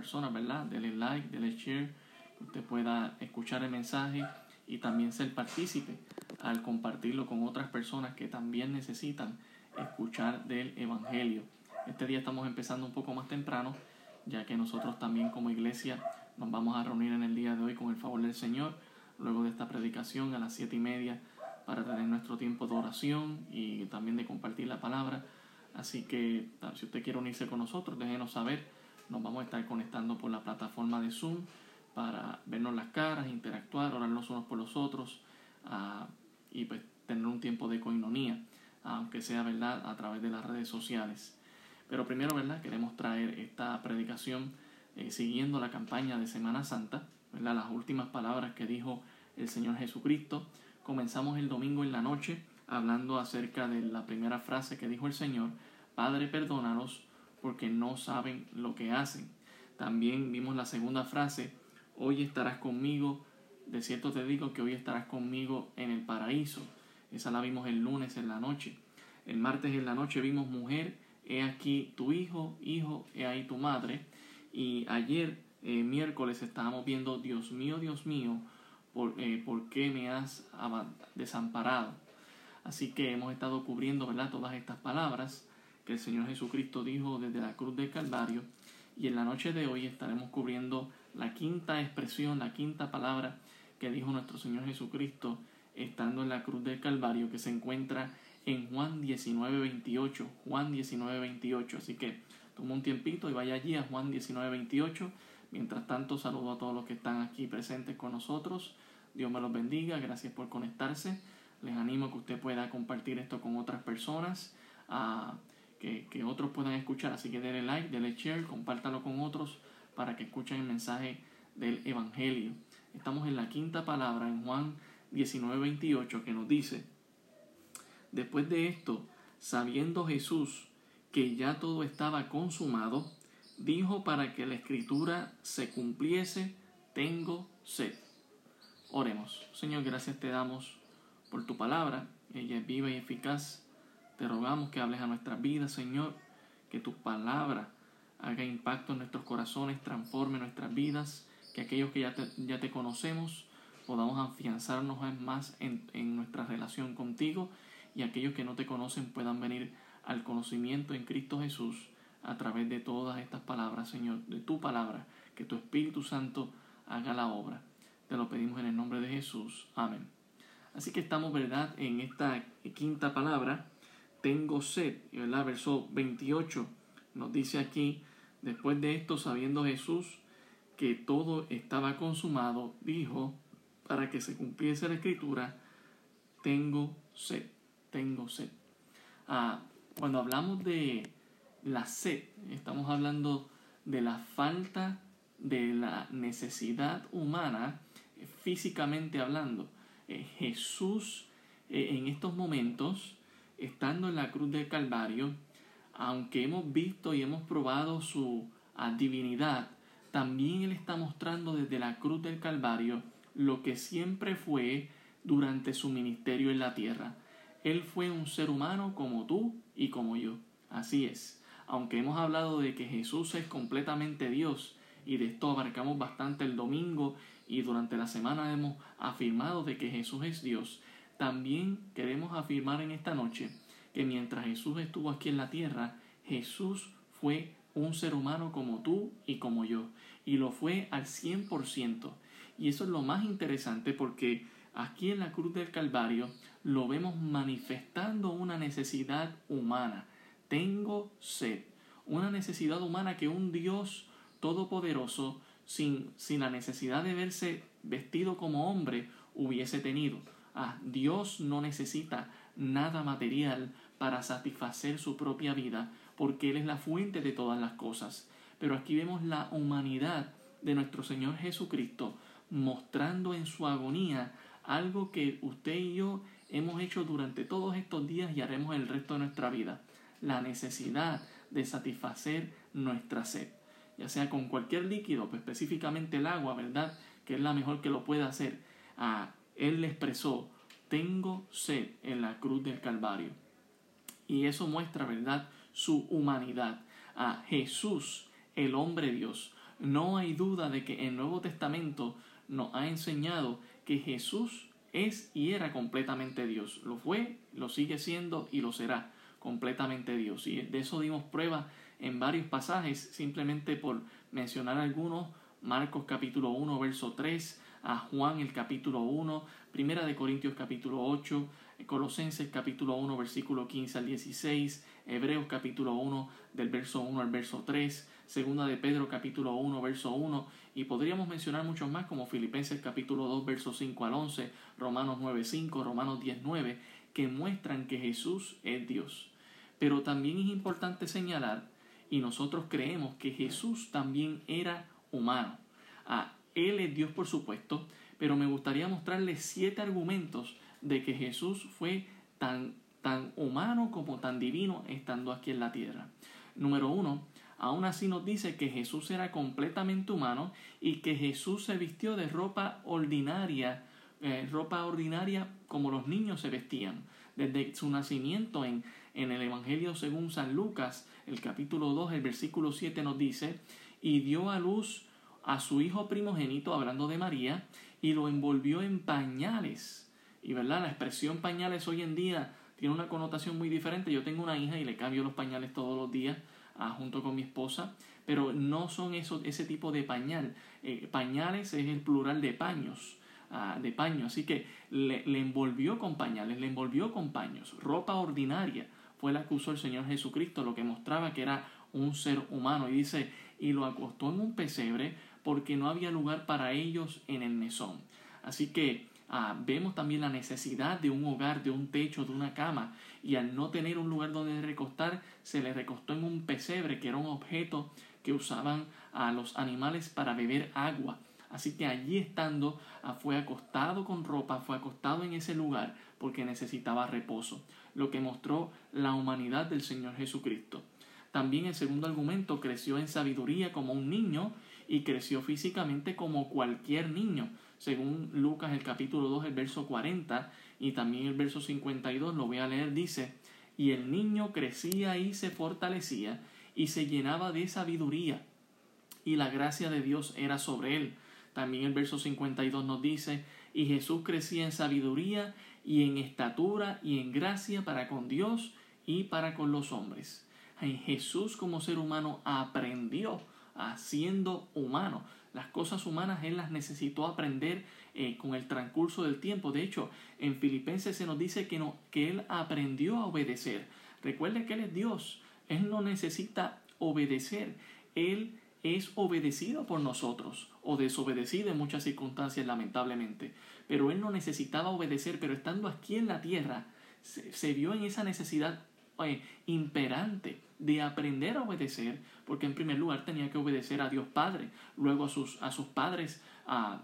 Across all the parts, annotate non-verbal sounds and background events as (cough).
personas, ¿verdad? Dele like, dele share, que usted pueda escuchar el mensaje y también ser partícipe al compartirlo con otras personas que también necesitan escuchar del Evangelio. Este día estamos empezando un poco más temprano, ya que nosotros también como iglesia nos vamos a reunir en el día de hoy con el favor del Señor, luego de esta predicación a las siete y media para tener nuestro tiempo de oración y también de compartir la palabra. Así que si usted quiere unirse con nosotros, déjenos saber. Nos vamos a estar conectando por la plataforma de Zoom para vernos las caras, interactuar, orar los unos por los otros uh, y pues tener un tiempo de coinonía, aunque sea verdad a través de las redes sociales. Pero primero, ¿verdad? Queremos traer esta predicación eh, siguiendo la campaña de Semana Santa, ¿verdad? Las últimas palabras que dijo el Señor Jesucristo. Comenzamos el domingo en la noche hablando acerca de la primera frase que dijo el Señor, Padre, perdónanos porque no saben lo que hacen. También vimos la segunda frase, hoy estarás conmigo, de cierto te digo que hoy estarás conmigo en el paraíso. Esa la vimos el lunes en la noche. El martes en la noche vimos mujer, he aquí tu hijo, hijo, he ahí tu madre. Y ayer, eh, miércoles, estábamos viendo, Dios mío, Dios mío, ¿por, eh, ¿por qué me has desamparado? Así que hemos estado cubriendo ¿verdad? todas estas palabras que el Señor Jesucristo dijo desde la cruz del Calvario. Y en la noche de hoy estaremos cubriendo la quinta expresión, la quinta palabra que dijo nuestro Señor Jesucristo estando en la cruz del Calvario, que se encuentra en Juan 19:28. Juan 19:28. Así que toma un tiempito y vaya allí a Juan 19:28. Mientras tanto, saludo a todos los que están aquí presentes con nosotros. Dios me los bendiga. Gracias por conectarse. Les animo a que usted pueda compartir esto con otras personas, a que, otros puedan escuchar. Así que denle like, denle share, compártalo con otros para que escuchen el mensaje del Evangelio. Estamos en la quinta palabra en Juan 19:28 que nos dice, después de esto, sabiendo Jesús que ya todo estaba consumado, dijo para que la escritura se cumpliese, tengo sed. Oremos. Señor, gracias te damos por tu palabra. Ella es viva y eficaz. Te rogamos que hables a nuestras vidas, Señor, que tu palabra haga impacto en nuestros corazones, transforme nuestras vidas, que aquellos que ya te, ya te conocemos podamos afianzarnos más en, en nuestra relación contigo y aquellos que no te conocen puedan venir al conocimiento en Cristo Jesús a través de todas estas palabras, Señor, de tu palabra, que tu Espíritu Santo haga la obra. Te lo pedimos en el nombre de Jesús. Amén. Así que estamos, ¿verdad?, en esta quinta palabra, tengo sed, ¿verdad? Verso 28 nos dice aquí, después de esto, sabiendo Jesús que todo estaba consumado, dijo, para que se cumpliese la escritura, tengo sed, tengo sed. Ah, cuando hablamos de la sed, estamos hablando de la falta de la necesidad humana, físicamente hablando. Eh, Jesús eh, en estos momentos, estando en la cruz del Calvario, aunque hemos visto y hemos probado su divinidad, también Él está mostrando desde la cruz del Calvario lo que siempre fue durante su ministerio en la tierra. Él fue un ser humano como tú y como yo. Así es. Aunque hemos hablado de que Jesús es completamente Dios, y de esto abarcamos bastante el domingo y durante la semana hemos afirmado de que Jesús es Dios, también queremos afirmar en esta noche que mientras Jesús estuvo aquí en la tierra, Jesús fue un ser humano como tú y como yo, y lo fue al 100%. Y eso es lo más interesante porque aquí en la cruz del Calvario lo vemos manifestando una necesidad humana. Tengo sed. Una necesidad humana que un Dios todopoderoso, sin, sin la necesidad de verse vestido como hombre, hubiese tenido. Ah, Dios no necesita nada material para satisfacer su propia vida, porque Él es la fuente de todas las cosas. Pero aquí vemos la humanidad de nuestro Señor Jesucristo mostrando en su agonía algo que usted y yo hemos hecho durante todos estos días y haremos el resto de nuestra vida. La necesidad de satisfacer nuestra sed ya sea con cualquier líquido, pues específicamente el agua, ¿verdad? Que es la mejor que lo puede hacer. Ah, él le expresó, tengo sed en la cruz del Calvario. Y eso muestra, ¿verdad?, su humanidad. A Jesús, el hombre Dios, no hay duda de que el Nuevo Testamento nos ha enseñado que Jesús es y era completamente Dios. Lo fue, lo sigue siendo y lo será completamente Dios. Y de eso dimos prueba en varios pasajes, simplemente por mencionar algunos. Marcos capítulo 1, verso 3, a Juan el capítulo 1, Primera de Corintios capítulo 8, Colosenses capítulo 1, versículo 15 al 16, Hebreos capítulo 1, del verso 1 al verso 3, Segunda de Pedro capítulo 1, verso 1, y podríamos mencionar muchos más como Filipenses capítulo 2, verso 5 al 11, Romanos 9, 5, Romanos 10, 9, que muestran que Jesús es Dios. Pero también es importante señalar, y nosotros creemos que Jesús también era humano. Ah, él es Dios por supuesto, pero me gustaría mostrarles siete argumentos de que Jesús fue tan, tan humano como tan divino estando aquí en la tierra. Número uno, aún así nos dice que Jesús era completamente humano y que Jesús se vistió de ropa ordinaria, eh, ropa ordinaria como los niños se vestían. Desde su nacimiento en, en el Evangelio según San Lucas, el capítulo 2, el versículo 7 nos dice, y dio a luz a su hijo primogénito, hablando de María, y lo envolvió en pañales y verdad, la expresión pañales hoy en día tiene una connotación muy diferente. Yo tengo una hija y le cambio los pañales todos los días ah, junto con mi esposa, pero no son eso, ese tipo de pañal. Eh, pañales es el plural de paños, ah, de paño. Así que le, le envolvió con pañales, le envolvió con paños. Ropa ordinaria fue la que usó el Señor Jesucristo, lo que mostraba que era un ser humano. Y dice, y lo acostó en un pesebre porque no había lugar para ellos en el mesón. Así que Ah, vemos también la necesidad de un hogar, de un techo, de una cama, y al no tener un lugar donde recostar, se le recostó en un pesebre, que era un objeto que usaban a los animales para beber agua. Así que allí estando, ah, fue acostado con ropa, fue acostado en ese lugar porque necesitaba reposo, lo que mostró la humanidad del Señor Jesucristo. También el segundo argumento creció en sabiduría como un niño y creció físicamente como cualquier niño según Lucas el capítulo 2, el verso 40 y también el verso 52, lo voy a leer, dice, y el niño crecía y se fortalecía y se llenaba de sabiduría y la gracia de Dios era sobre él. También el verso 52 nos dice, y Jesús crecía en sabiduría y en estatura y en gracia para con Dios y para con los hombres. Jesús como ser humano aprendió siendo humano. Las cosas humanas Él las necesitó aprender eh, con el transcurso del tiempo. De hecho, en Filipenses se nos dice que, no, que Él aprendió a obedecer. Recuerde que Él es Dios. Él no necesita obedecer. Él es obedecido por nosotros o desobedecido en muchas circunstancias lamentablemente. Pero Él no necesitaba obedecer, pero estando aquí en la tierra, se, vio en esa necesidad eh, imperante de aprender a obedecer, porque en primer lugar tenía que obedecer a Dios Padre, luego a sus, a sus padres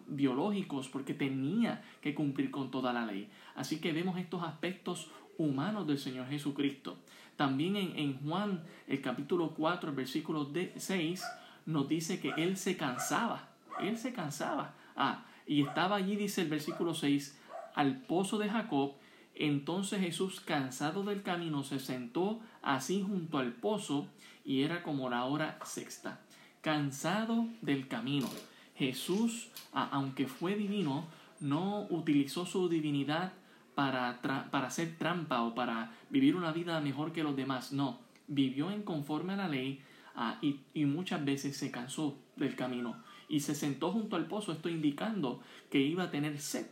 biológicos, porque tenía que cumplir con toda la ley. Así que vemos estos aspectos humanos del Señor Jesucristo. También en, en Juan, el capítulo 4, el versículo 6, nos dice que Él se cansaba, Él se cansaba. Ah, y estaba allí, dice el versículo 6, al pozo de Jacob, entonces Jesús, cansado del camino, se sentó así junto al pozo y era como la hora sexta. Cansado del camino. Jesús, aunque fue divino, no utilizó su divinidad para, para hacer trampa o para vivir una vida mejor que los demás. No, vivió en conforme a la ley y, muchas veces se cansó del camino y se sentó junto al pozo, esto indicando que iba a tener sed.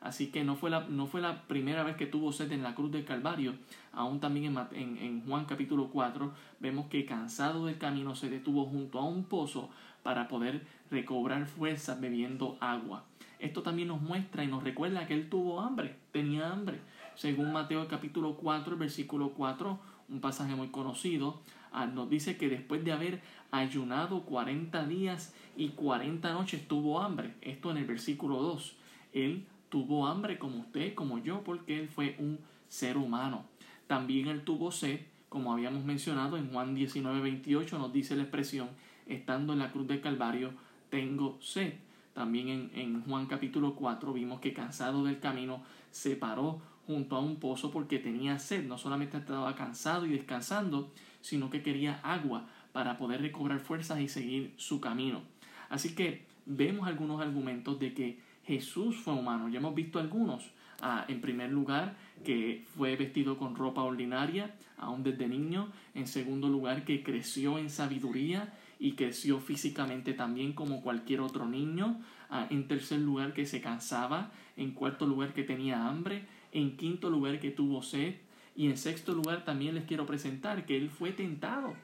Así que no fue, la, no fue la primera vez que tuvo sed en la cruz del Calvario. Aún también en, en, Juan capítulo 4 vemos que cansado del camino se detuvo junto a un pozo para poder recobrar fuerzas bebiendo agua. Esto también nos muestra y nos recuerda que él tuvo hambre, tenía hambre. Según Mateo capítulo 4, versículo 4, un pasaje muy conocido, ah, nos dice que después de haber ayunado 40 días y 40 noches tuvo hambre. Esto en el versículo 2. Él tuvo hambre como usted, como yo, porque él fue un ser humano. También él tuvo sed, como habíamos mencionado en Juan 19, 28 nos dice la expresión, estando en la cruz del Calvario, tengo sed. También en, en Juan capítulo 4 vimos que cansado del camino se paró junto a un pozo porque tenía sed. No solamente estaba cansado y descansando, sino que quería agua para poder recobrar fuerzas y seguir su camino. Así que vemos algunos argumentos de que Jesús fue humano. Ya hemos visto algunos. Ah, en primer lugar, que fue vestido con ropa ordinaria, aún desde niño. En segundo lugar, que creció en sabiduría y creció físicamente también como cualquier otro niño. Ah, en tercer lugar, que se cansaba. En cuarto lugar, que tenía hambre. En quinto lugar, que tuvo sed. Y en sexto lugar, también les quiero presentar que él fue tentado.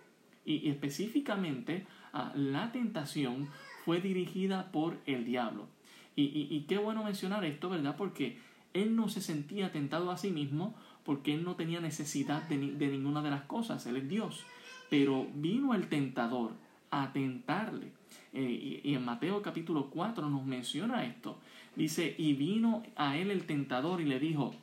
Y, específicamente, ah, la tentación fue dirigida por el diablo. Y, qué bueno mencionar esto, ¿verdad? Porque él no se sentía tentado a sí mismo porque él no tenía necesidad de, de ninguna de las cosas, él es Dios. Pero vino el tentador a tentarle. Eh, y, en Mateo capítulo 4 nos menciona esto. Dice, y vino a él el tentador y le dijo,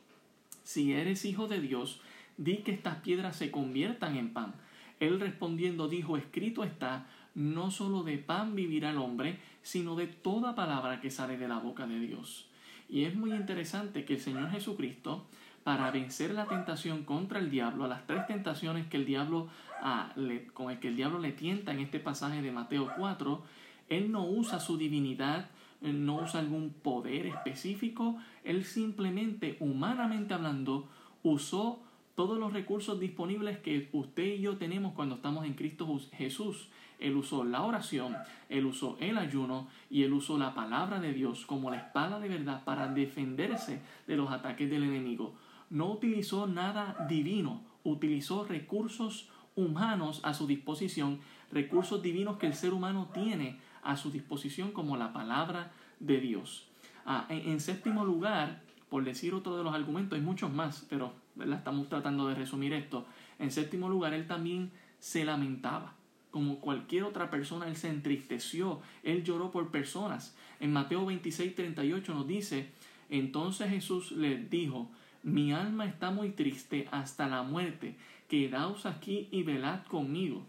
si eres hijo de Dios, di que estas piedras se conviertan en pan. Él respondiendo dijo, escrito está, no solo de pan vivirá el hombre, sino de toda palabra que sale de la boca de Dios. Y es muy interesante que el Señor Jesucristo, para vencer la tentación contra el diablo, a las tres tentaciones que el diablo, ah, con el que el diablo le tienta en este pasaje de Mateo 4, él no usa su divinidad, no usa algún poder específico, él simplemente, humanamente hablando, usó todos los recursos disponibles que usted y yo tenemos cuando estamos en Cristo Jesús. Él usó la oración, él usó el ayuno y él usó la palabra de Dios como la espada de verdad para defenderse de los ataques del enemigo. No utilizó nada divino, utilizó recursos humanos a su disposición, recursos divinos que el ser humano tiene a su disposición como la palabra de Dios. Ah, en, séptimo lugar, por decir otro de los argumentos, hay muchos más, pero estamos tratando de resumir esto. En séptimo lugar, él también se lamentaba como cualquier otra persona, él se entristeció, él lloró por personas. En Mateo 26, 38 nos dice, entonces Jesús le dijo, mi alma está muy triste hasta la muerte, quedaos aquí y velad conmigo.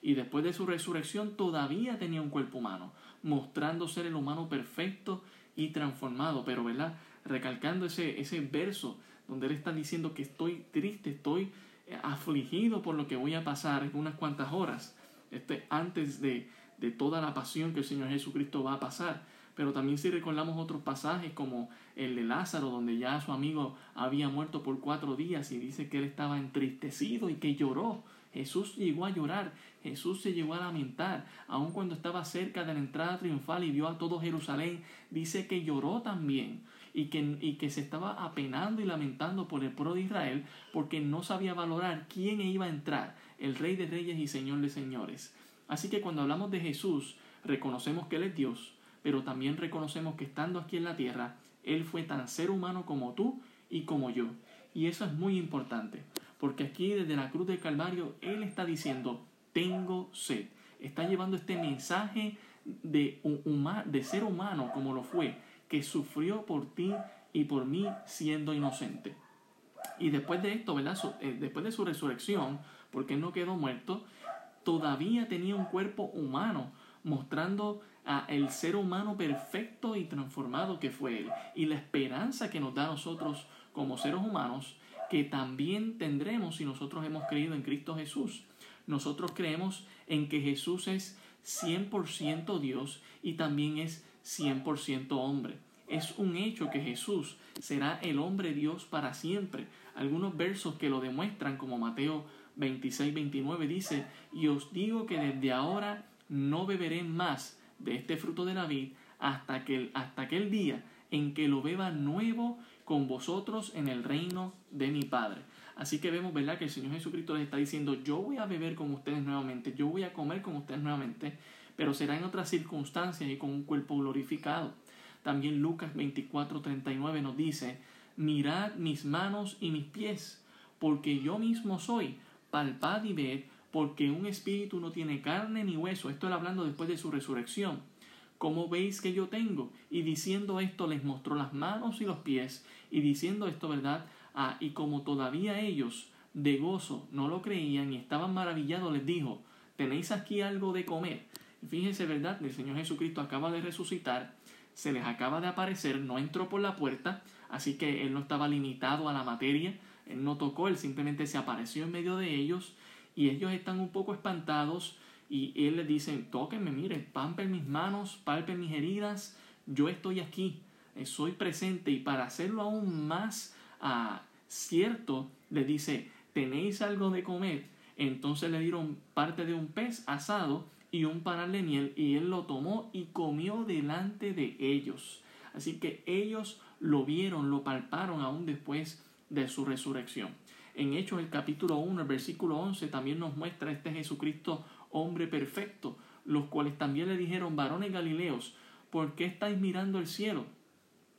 Y después de su resurrección todavía tenía un cuerpo humano, mostrando ser el humano perfecto y transformado, pero ¿verdad? Recalcando ese, ese verso donde él está diciendo que estoy triste, estoy afligido por lo que voy a pasar en unas cuantas horas este, antes de, de toda la pasión que el Señor Jesucristo va a pasar. Pero también si recordamos otros pasajes como el de Lázaro, donde ya su amigo había muerto por cuatro días y dice que él estaba entristecido y que lloró. Jesús llegó a llorar, Jesús se llegó a lamentar, aun cuando estaba cerca de la entrada triunfal y vio a todo Jerusalén, dice que lloró también y que, y que se estaba apenando y lamentando por el pueblo de Israel porque no sabía valorar quién iba a entrar el Rey de Reyes y Señor de Señores. Así que cuando hablamos de Jesús, reconocemos que Él es Dios, pero también reconocemos que estando aquí en la tierra, Él fue tan ser humano como tú y como yo. Y eso es muy importante, porque aquí desde la cruz del Calvario, Él está diciendo, tengo sed. Está llevando este mensaje de, de ser humano como lo fue, que sufrió por ti y por mí siendo inocente. Y después de esto, ¿verdad? Eh, después de su resurrección, porque no quedó muerto, todavía tenía un cuerpo humano, mostrando a el ser humano perfecto y transformado que fue él, y la esperanza que nos da a nosotros como seres humanos, que también tendremos si nosotros hemos creído en Cristo Jesús. Nosotros creemos en que Jesús es 100% Dios y también es 100% hombre. Es un hecho que Jesús será el hombre Dios para siempre. Algunos versos que lo demuestran, como Mateo 26, 29 dice, y os digo que desde ahora no beberé más de este fruto de la vid hasta, que, hasta aquel día en que lo beba nuevo con vosotros en el reino de mi Padre. Así que vemos, ¿verdad?, que el Señor Jesucristo les está diciendo, yo voy a beber con ustedes nuevamente, yo voy a comer con ustedes nuevamente, pero será en otras circunstancias y con un cuerpo glorificado. También Lucas 24, 39 nos dice, mirad mis manos y mis pies, porque yo mismo soy, palpad y ved, porque un espíritu no tiene carne ni hueso. Esto hablando después de su resurrección. ¿Cómo veis que yo tengo? Y diciendo esto les mostró las manos y los pies, y diciendo esto, ¿verdad? Ah, y como todavía ellos de gozo no lo creían y estaban maravillados, les dijo, ¿tenéis aquí algo de comer? Fíjense, ¿verdad? El Señor Jesucristo acaba de resucitar, se les acaba de aparecer, no entró por la puerta, así que Él no estaba limitado a la materia, él no tocó, él simplemente se apareció en medio de ellos y ellos están un poco espantados Y él les dice, tóquenme, miren, palpen mis manos, palpen mis heridas, yo estoy aquí, eh, soy presente. Y para hacerlo aún más ah, cierto, le dice, ¿tenéis algo de comer? Entonces le dieron parte de un pez asado y un panal de miel, y él lo tomó y comió delante de ellos. Así que ellos lo vieron, lo palparon aún después de su resurrección. En Hechos el capítulo 1, el versículo 11 también nos muestra este Jesucristo hombre perfecto, los cuales también le dijeron, varones galileos, ¿por qué estáis mirando el cielo?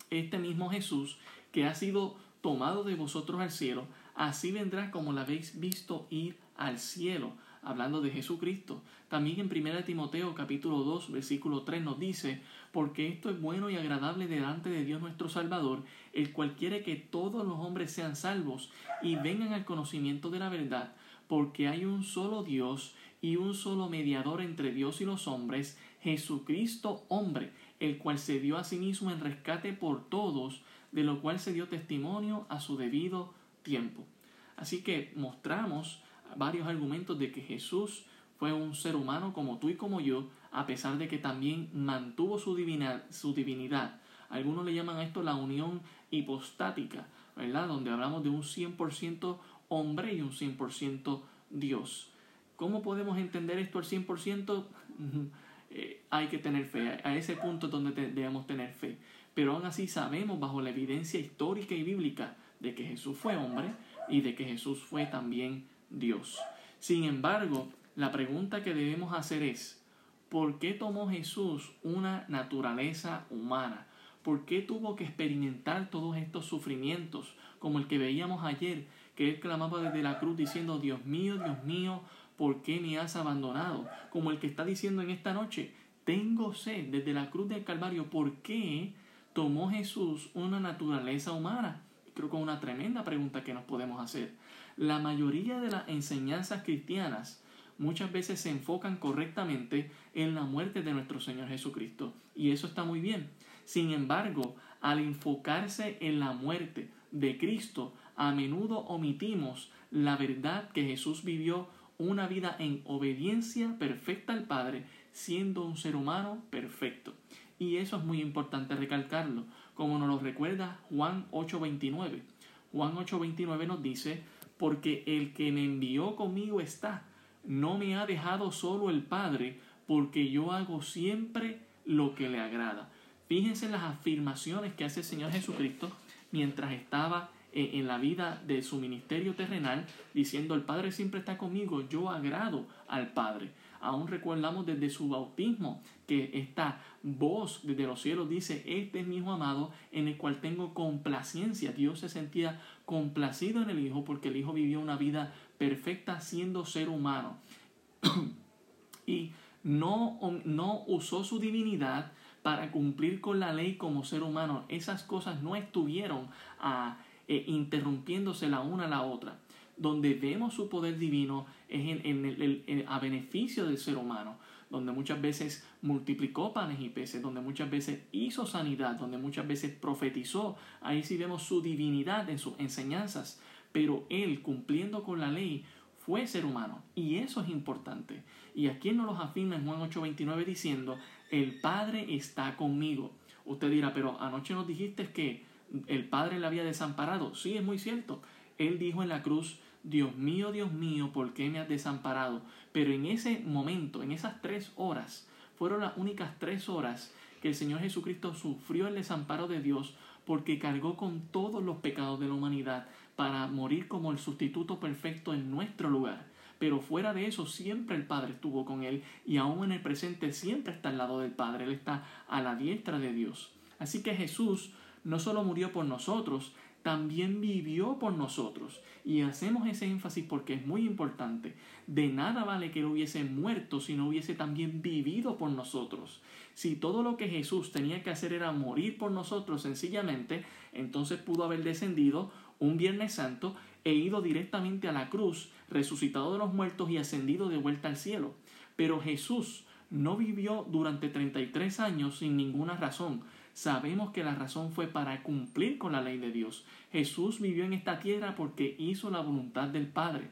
Este mismo Jesús que ha sido tomado de vosotros al cielo, así vendrá como la habéis visto ir al cielo, hablando de Jesucristo. También en 1 Timoteo capítulo 2 versículo 3 nos dice, porque esto es bueno y agradable delante de Dios nuestro Salvador, el cual quiere que todos los hombres sean salvos y vengan al conocimiento de la verdad, porque hay un solo Dios y un solo mediador entre Dios y los hombres, Jesucristo hombre, el cual se dio a sí mismo en rescate por todos, de lo cual se dio testimonio a su debido tiempo. Así que mostramos varios argumentos de que Jesús fue un ser humano como tú y como yo, a pesar de que también mantuvo su, su divinidad. Algunos le llaman a esto la unión hipostática, ¿verdad? Donde hablamos de un 100% hombre y un 100% Dios. ¿Cómo podemos entender esto al 100%? (laughs) Eh, hay que tener fe, a ese punto es donde debemos tener fe. Pero aún así sabemos bajo la evidencia histórica y bíblica de que Jesús fue hombre y de que Jesús fue también Dios. Sin embargo, la pregunta que debemos hacer es, ¿por qué tomó Jesús una naturaleza humana? ¿Por qué tuvo que experimentar todos estos sufrimientos, como el que veíamos ayer, que él clamaba desde la cruz diciendo, Dios mío, Dios mío, ¿por qué me has abandonado? Como el que está diciendo en esta noche, tengo sed desde la cruz del Calvario, ¿por qué tomó Jesús una naturaleza humana? Creo que es una tremenda pregunta que nos podemos hacer. La mayoría de las enseñanzas cristianas muchas veces se enfocan correctamente en la muerte de nuestro Señor Jesucristo, y eso está muy bien. Sin embargo, al enfocarse en la muerte de Cristo, a menudo omitimos la verdad que Jesús vivió una vida en obediencia perfecta al Padre, siendo un ser humano perfecto. Y eso es muy importante recalcarlo, como nos lo recuerda Juan 8:29. Juan 8:29 nos dice, porque el que me envió conmigo está, no me ha dejado solo el Padre, porque yo hago siempre lo que le agrada. Fíjense las afirmaciones que hace el Señor Jesucristo mientras estaba en la vida de su ministerio terrenal, diciendo, el Padre siempre está conmigo, yo agrado al Padre. Aún recordamos desde su bautismo que esta voz desde los cielos dice, este es mi hijo amado en el cual tengo complacencia. Dios se sentía complacido en el Hijo porque el Hijo vivió una vida perfecta siendo ser humano. (clears throat) y no, no usó su divinidad para cumplir con la ley como ser humano. Esas cosas no estuvieron a eh, interrumpiéndose la una a la otra. Donde vemos su poder divino es en, el, a beneficio del ser humano, donde muchas veces multiplicó panes y peces, donde muchas veces hizo sanidad, donde muchas veces profetizó. Ahí sí vemos su divinidad en sus enseñanzas, pero él cumpliendo con la ley fue ser humano y eso es importante. Y aquí nos lo afirma en Juan 8:29 diciendo, el Padre está conmigo. Usted dirá, pero anoche nos dijiste que el Padre le había desamparado. Sí, es muy cierto. Él dijo en la cruz, Dios mío, Dios mío, ¿por qué me has desamparado? Pero en ese momento, en esas tres horas, fueron las únicas tres horas que el Señor Jesucristo sufrió el desamparo de Dios porque cargó con todos los pecados de la humanidad para morir como el sustituto perfecto en nuestro lugar. Pero fuera de eso, siempre el Padre estuvo con él y aún en el presente siempre está al lado del Padre, Él está a la diestra de Dios. Así que Jesús no solo murió por nosotros, también vivió por nosotros. Y hacemos ese énfasis porque es muy importante. De nada vale que Él hubiese muerto si no hubiese también vivido por nosotros. Si todo lo que Jesús tenía que hacer era morir por nosotros sencillamente, entonces pudo haber descendido un Viernes Santo e ido directamente a la cruz, resucitado de los muertos y ascendido de vuelta al cielo. Pero Jesús no vivió durante 33 años sin ninguna razón, sabemos que la razón fue para cumplir con la ley de Dios. Jesús vivió en esta tierra porque hizo la voluntad del Padre.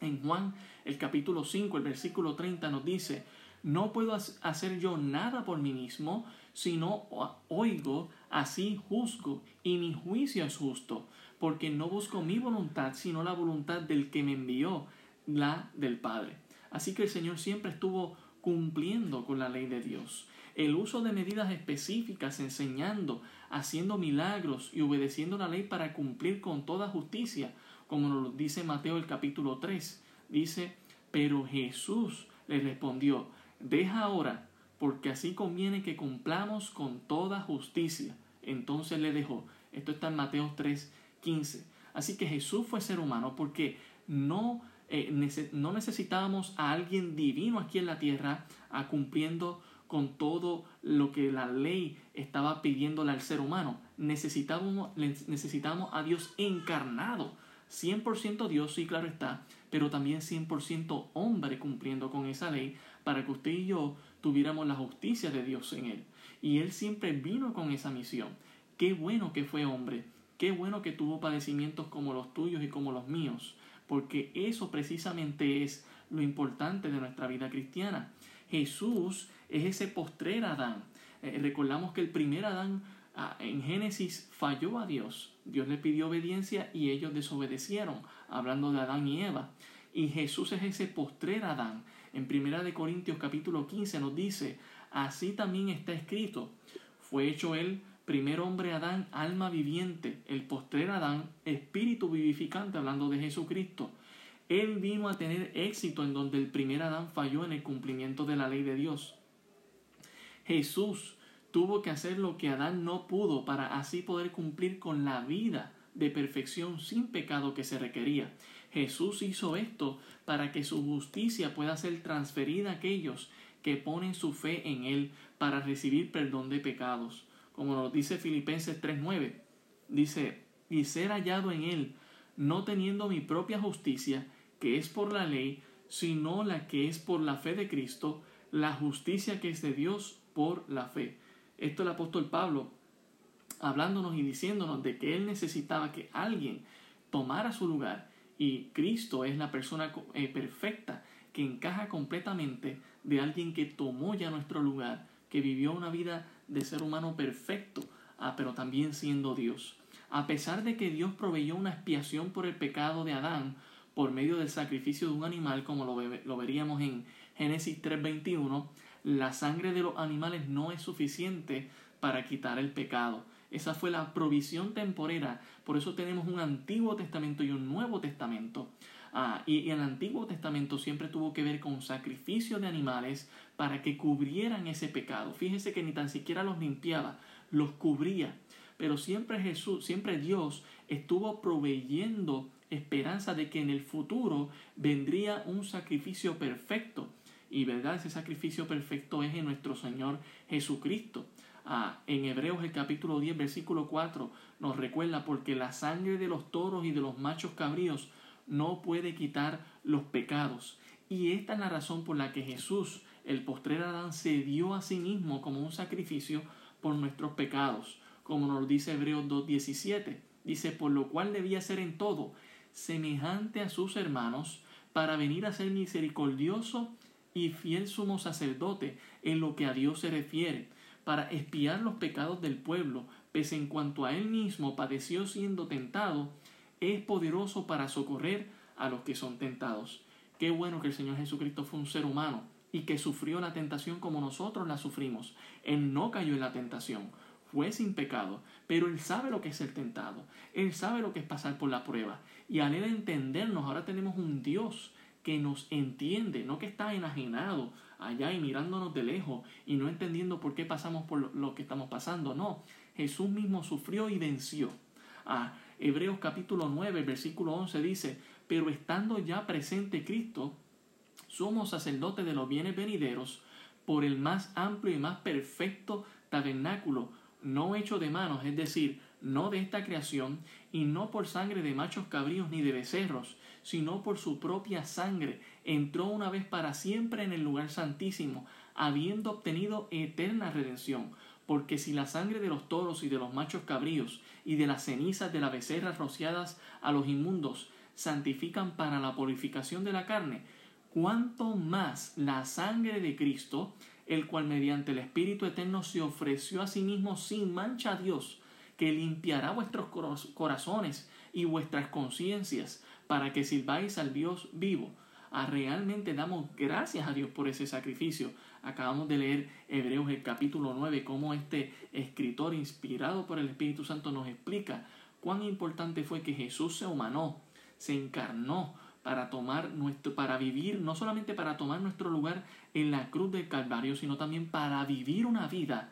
En Juan, el capítulo 5, el versículo 30 nos dice, no puedo hacer yo nada por mí mismo, sino oigo, así juzgo, y mi juicio es justo, porque no busco mi voluntad, sino la voluntad del que me envió, la del Padre. Así que el Señor siempre estuvo cumpliendo con la ley de Dios. El uso de medidas específicas, enseñando, haciendo milagros y obedeciendo la ley para cumplir con toda justicia, como nos dice Mateo el capítulo 3. Dice, pero Jesús le respondió, deja ahora, porque así conviene que cumplamos con toda justicia. Entonces le dejó. Esto está en Mateo 3, 15. Así que Jesús fue ser humano porque no, eh, no necesitábamos a alguien divino aquí en la tierra a cumpliendo con todo lo que la ley estaba pidiéndole al ser humano. Necesitábamos, necesitábamos a Dios encarnado. 100% Dios, sí, claro está, pero también 100% hombre cumpliendo con esa ley para que usted y yo tuviéramos la justicia de Dios en él. Y él siempre vino con esa misión. Qué bueno que fue hombre, qué bueno que tuvo padecimientos como los tuyos y como los míos, porque eso precisamente es lo importante de nuestra vida cristiana. Jesús es ese postrer Adán. Eh, recordamos que el primer Adán ah, en Génesis falló a Dios. Dios le pidió obediencia y ellos desobedecieron, hablando de Adán y Eva. Y Jesús es ese postrer Adán. En Primera de Corintios capítulo 15 nos dice, así también está escrito, fue hecho él primer hombre Adán, alma viviente, el postrer Adán, espíritu vivificante, hablando de Jesucristo. Él vino a tener éxito en donde el primer Adán falló en el cumplimiento de la ley de Dios. Jesús tuvo que hacer lo que Adán no pudo para así poder cumplir con la vida de perfección sin pecado que se requería. Jesús hizo esto para que su justicia pueda ser transferida a aquellos que ponen su fe en Él para recibir perdón de pecados. Como nos dice Filipenses 3.9, dice, y ser hallado en Él, no teniendo mi propia justicia, que es por la ley, sino la que es por la fe de Cristo, la justicia que es de Dios por la fe. Esto el apóstol Pablo hablándonos y diciéndonos de que él necesitaba que alguien tomara su lugar y Cristo es la persona eh, perfecta que encaja completamente de alguien que tomó ya nuestro lugar, que vivió una vida de ser humano perfecto, ah, pero también siendo Dios. A pesar de que Dios proveyó una expiación por el pecado de Adán por medio del sacrificio de un animal, como lo, lo veríamos en Génesis 3:21, la sangre de los animales no es suficiente para quitar el pecado. Esa fue la provisión temporera. Por eso tenemos un Antiguo Testamento y un Nuevo Testamento. Ah, y, el Antiguo Testamento siempre tuvo que ver con sacrificio de animales para que cubrieran ese pecado. Fíjese que ni tan siquiera los limpiaba, los cubría. Pero siempre Jesús, siempre Dios estuvo proveyendo esperanza de que en el futuro vendría un sacrificio perfecto. Y verdad, ese sacrificio perfecto es en nuestro Señor Jesucristo. Ah, en Hebreos el capítulo 10, versículo 4, nos recuerda porque la sangre de los toros y de los machos cabríos no puede quitar los pecados. Y esta es la razón por la que Jesús, el postrer Adán, se dio a sí mismo como un sacrificio por nuestros pecados, como nos dice Hebreos 2.17. Dice, por lo cual debía ser en todo semejante a sus hermanos, para venir a ser misericordioso y fiel sumo sacerdote en lo que a Dios se refiere, para espiar los pecados del pueblo, pese en cuanto a él mismo padeció siendo tentado, es poderoso para socorrer a los que son tentados. Qué bueno que el Señor Jesucristo fue un ser humano y que sufrió la tentación como nosotros la sufrimos. Él no cayó en la tentación, fue sin pecado, pero Él sabe lo que es ser tentado, Él sabe lo que es pasar por la prueba. Y al Él entendernos, ahora tenemos un Dios que nos entiende, no que está enajenado allá y mirándonos de lejos y no entendiendo por qué pasamos por lo que estamos pasando. No, Jesús mismo sufrió y venció. Hebreos capítulo 9, versículo 11 dice, pero estando ya presente Cristo, somos sacerdotes de los bienes venideros por el más amplio y más perfecto tabernáculo, no hecho de manos, es decir, no de esta creación, y no por sangre de machos cabríos ni de becerros, sino por su propia sangre, entró una vez para siempre en el lugar santísimo, habiendo obtenido eterna redención. Porque si la sangre de los toros y de los machos cabríos y de las cenizas de las becerras rociadas a los inmundos santifican para la purificación de la carne, cuanto más la sangre de Cristo, el cual mediante el Espíritu Eterno se ofreció a sí mismo sin mancha a Dios, que limpiará vuestros corazones y vuestras conciencias, para que sirváis al Dios vivo. Ah, realmente damos gracias a Dios por ese sacrificio. Acabamos de leer Hebreos el capítulo 9, cómo este escritor inspirado por el Espíritu Santo nos explica cuán importante fue que Jesús se humanó, se encarnó para tomar nuestro, para vivir, no solamente para tomar nuestro lugar en la cruz del Calvario, sino también para vivir una vida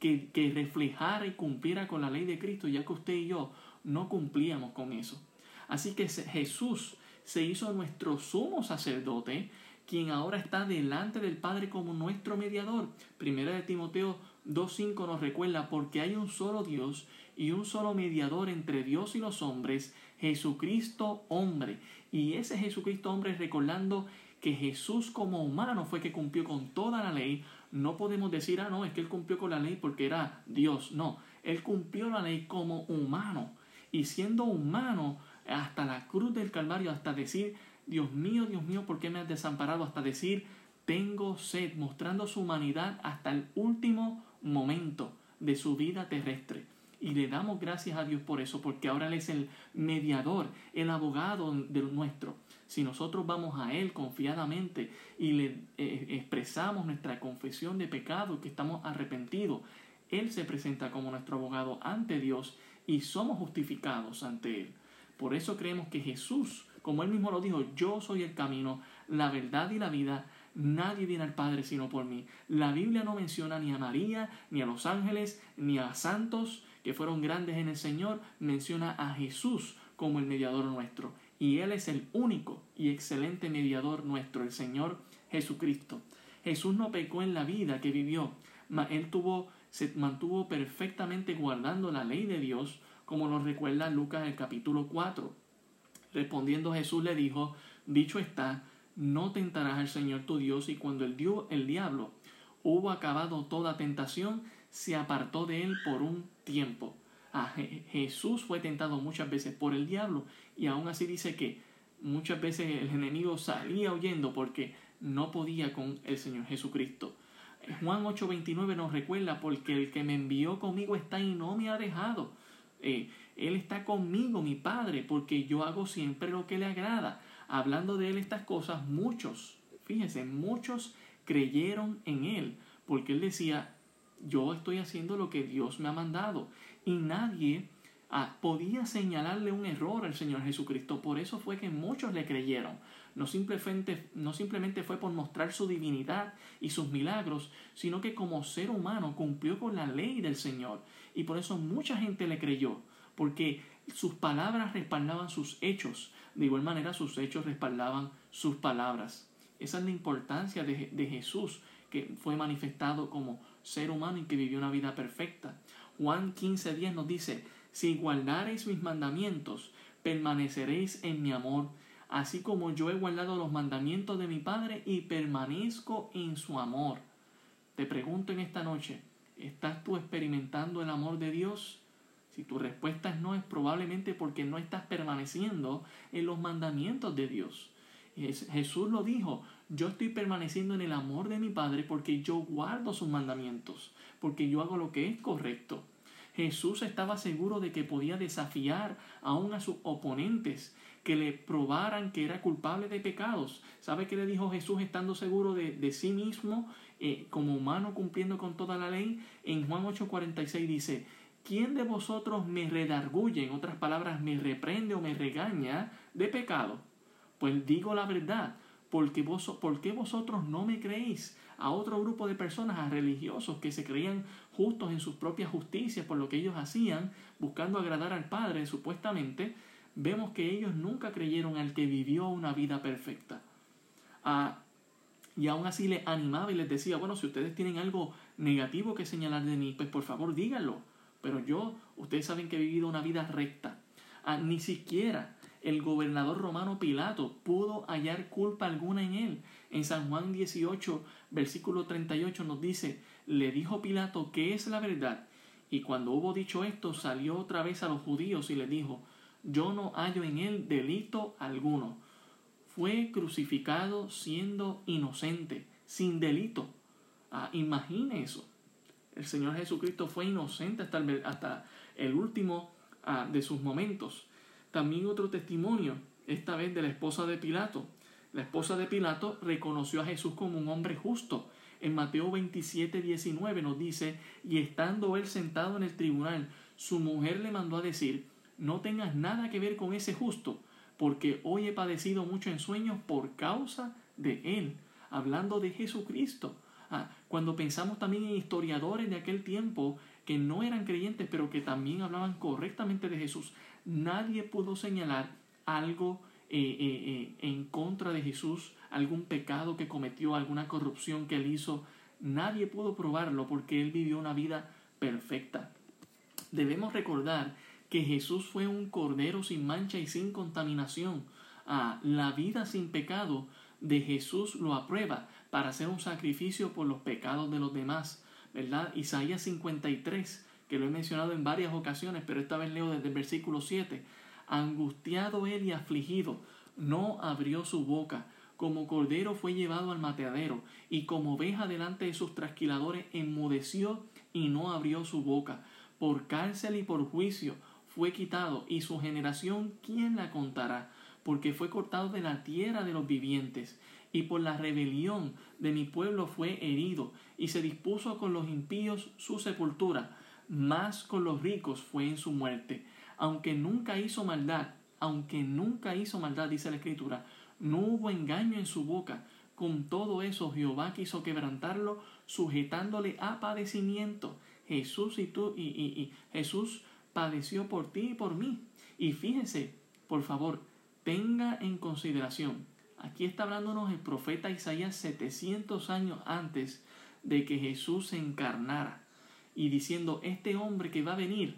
que, que reflejara y cumpliera con la ley de Cristo, ya que usted y yo no cumplíamos con eso. Así que Jesús se hizo nuestro sumo sacerdote, quien ahora está delante del Padre como nuestro mediador. Primera de Timoteo 2.5 nos recuerda, porque hay un solo Dios y un solo mediador entre Dios y los hombres, Jesucristo hombre. Y ese Jesucristo hombre recordando que Jesús como humano fue que cumplió con toda la ley, no podemos decir, ah, no, es que él cumplió con la ley porque era Dios. No, él cumplió la ley como humano. Y siendo humano, hasta la cruz del Calvario, hasta decir, Dios mío, Dios mío, ¿por qué me has desamparado? Hasta decir, tengo sed, mostrando su humanidad hasta el último momento de su vida terrestre. Y le damos gracias a Dios por eso, porque ahora Él es el mediador, el abogado de nuestro. Si nosotros vamos a Él confiadamente y le eh, expresamos nuestra confesión de pecado, que estamos arrepentidos, Él se presenta como nuestro abogado ante Dios y somos justificados ante Él. Por eso creemos que Jesús, como Él mismo lo dijo, yo soy el camino, la verdad y la vida, nadie viene al Padre sino por mí. La Biblia no menciona ni a María, ni a los ángeles, ni a santos que fueron grandes en el Señor, menciona a Jesús como el mediador nuestro. Y Él es el único y excelente mediador nuestro, el Señor Jesucristo. Jesús no pecó en la vida que vivió, Él tuvo, se mantuvo perfectamente guardando la ley de Dios, como nos recuerda Lucas el capítulo 4. Respondiendo Jesús le dijo, dicho está, no tentarás al Señor tu Dios y cuando el, el diablo hubo acabado toda tentación, se apartó de él por un tiempo. Ah, Jesús fue tentado muchas veces por el diablo y aún así dice que muchas veces el enemigo salía huyendo porque no podía con el Señor Jesucristo. Juan 8:29 nos recuerda porque el que me envió conmigo está y no me ha dejado. Eh, él está conmigo, mi Padre, porque yo hago siempre lo que le agrada. Hablando de Él estas cosas, muchos, fíjense, muchos creyeron en Él, porque Él decía, yo estoy haciendo lo que Dios me ha mandado. Y nadie ah, podía señalarle un error al Señor Jesucristo. Por eso fue que muchos le creyeron. No simplemente, no simplemente fue por mostrar su divinidad y sus milagros, sino que como ser humano cumplió con la ley del Señor. Y por eso mucha gente le creyó, porque sus palabras respaldaban sus hechos. De igual manera sus hechos respaldaban sus palabras. Esa es la importancia de, de Jesús, que fue manifestado como ser humano y que vivió una vida perfecta. Juan 15:10 nos dice, si guardareis mis mandamientos, permaneceréis en mi amor, así como yo he guardado los mandamientos de mi Padre y permanezco en su amor. Te pregunto en esta noche, ¿estás tú experimentando el amor de Dios? Si tu respuesta es no, es probablemente porque no estás permaneciendo en los mandamientos de Dios. Jesús lo dijo, yo estoy permaneciendo en el amor de mi Padre porque yo guardo sus mandamientos, porque yo hago lo que es correcto. Jesús estaba seguro de que podía desafiar aún a sus oponentes que le probaran que era culpable de pecados. ¿Sabe qué le dijo Jesús estando seguro de, sí mismo eh, como humano cumpliendo con toda la ley? En Juan 8:46 dice, ¿quién de vosotros me redarguye, en otras palabras, me reprende o me regaña de pecado? Pues digo la verdad, porque vos, ¿por qué vosotros no me creéis? A otro grupo de personas, a religiosos que se creían justos en sus propias justicias por lo que ellos hacían, buscando agradar al Padre supuestamente, vemos que ellos nunca creyeron al que vivió una vida perfecta. Ah, y aún así les animaba y les decía, bueno, si ustedes tienen algo negativo que señalar de mí, pues por favor díganlo. Pero yo, ustedes saben que he vivido una vida recta. Ah, ni siquiera el gobernador romano Pilato pudo hallar culpa alguna en él. En San Juan 18, versículo 38 nos dice, le dijo Pilato que es la verdad. Y cuando hubo dicho esto, salió otra vez a los judíos y les dijo, yo no hallo en él delito alguno. fue crucificado siendo inocente, sin delito. Ah, imagine eso. El Señor Jesucristo fue inocente hasta el, último ah, de sus momentos. También otro testimonio, esta vez de la esposa de Pilato. La esposa de Pilato reconoció a Jesús como un hombre justo. En Mateo 27, 19 nos dice, y estando él sentado en el tribunal, su mujer le mandó a decir, no tengas nada que ver con ese justo, porque hoy he padecido mucho en sueños por causa de él, hablando de Jesucristo. Ah, cuando pensamos también en historiadores de aquel tiempo que no eran creyentes, pero que también hablaban correctamente de Jesús, nadie pudo señalar algo eh, eh, eh, en contra de Jesús, algún pecado que cometió, alguna corrupción que él hizo. Nadie pudo probarlo porque él vivió una vida perfecta. Debemos recordar que Jesús fue un cordero sin mancha y sin contaminación. Ah, la vida sin pecado de Jesús lo aprueba para hacer un sacrificio por los pecados de los demás. ¿Verdad? Isaías 53, que lo he mencionado en varias ocasiones, pero esta vez leo desde el versículo 7. Angustiado él y afligido, no abrió su boca. Como cordero fue llevado al mateadero, y como oveja delante de sus trasquiladores enmudeció y no abrió su boca. Por cárcel y por juicio fue quitado, y su generación, ¿quién la contará? Porque fue cortado de la tierra de los vivientes, y por la rebelión de mi pueblo fue herido, y se dispuso con los impíos su sepultura, más con los ricos fue en su muerte. Aunque nunca hizo maldad, aunque nunca hizo maldad, dice la Escritura, no hubo engaño en su boca. Con todo eso Jehová quiso quebrantarlo, sujetándole a padecimiento. Jesús y tú y, y, y Jesús padeció por ti y por mí. Y fíjense, por favor, tenga en consideración, aquí está hablándonos el profeta Isaías 700 años antes de que Jesús se encarnara y diciendo, este hombre que va a venir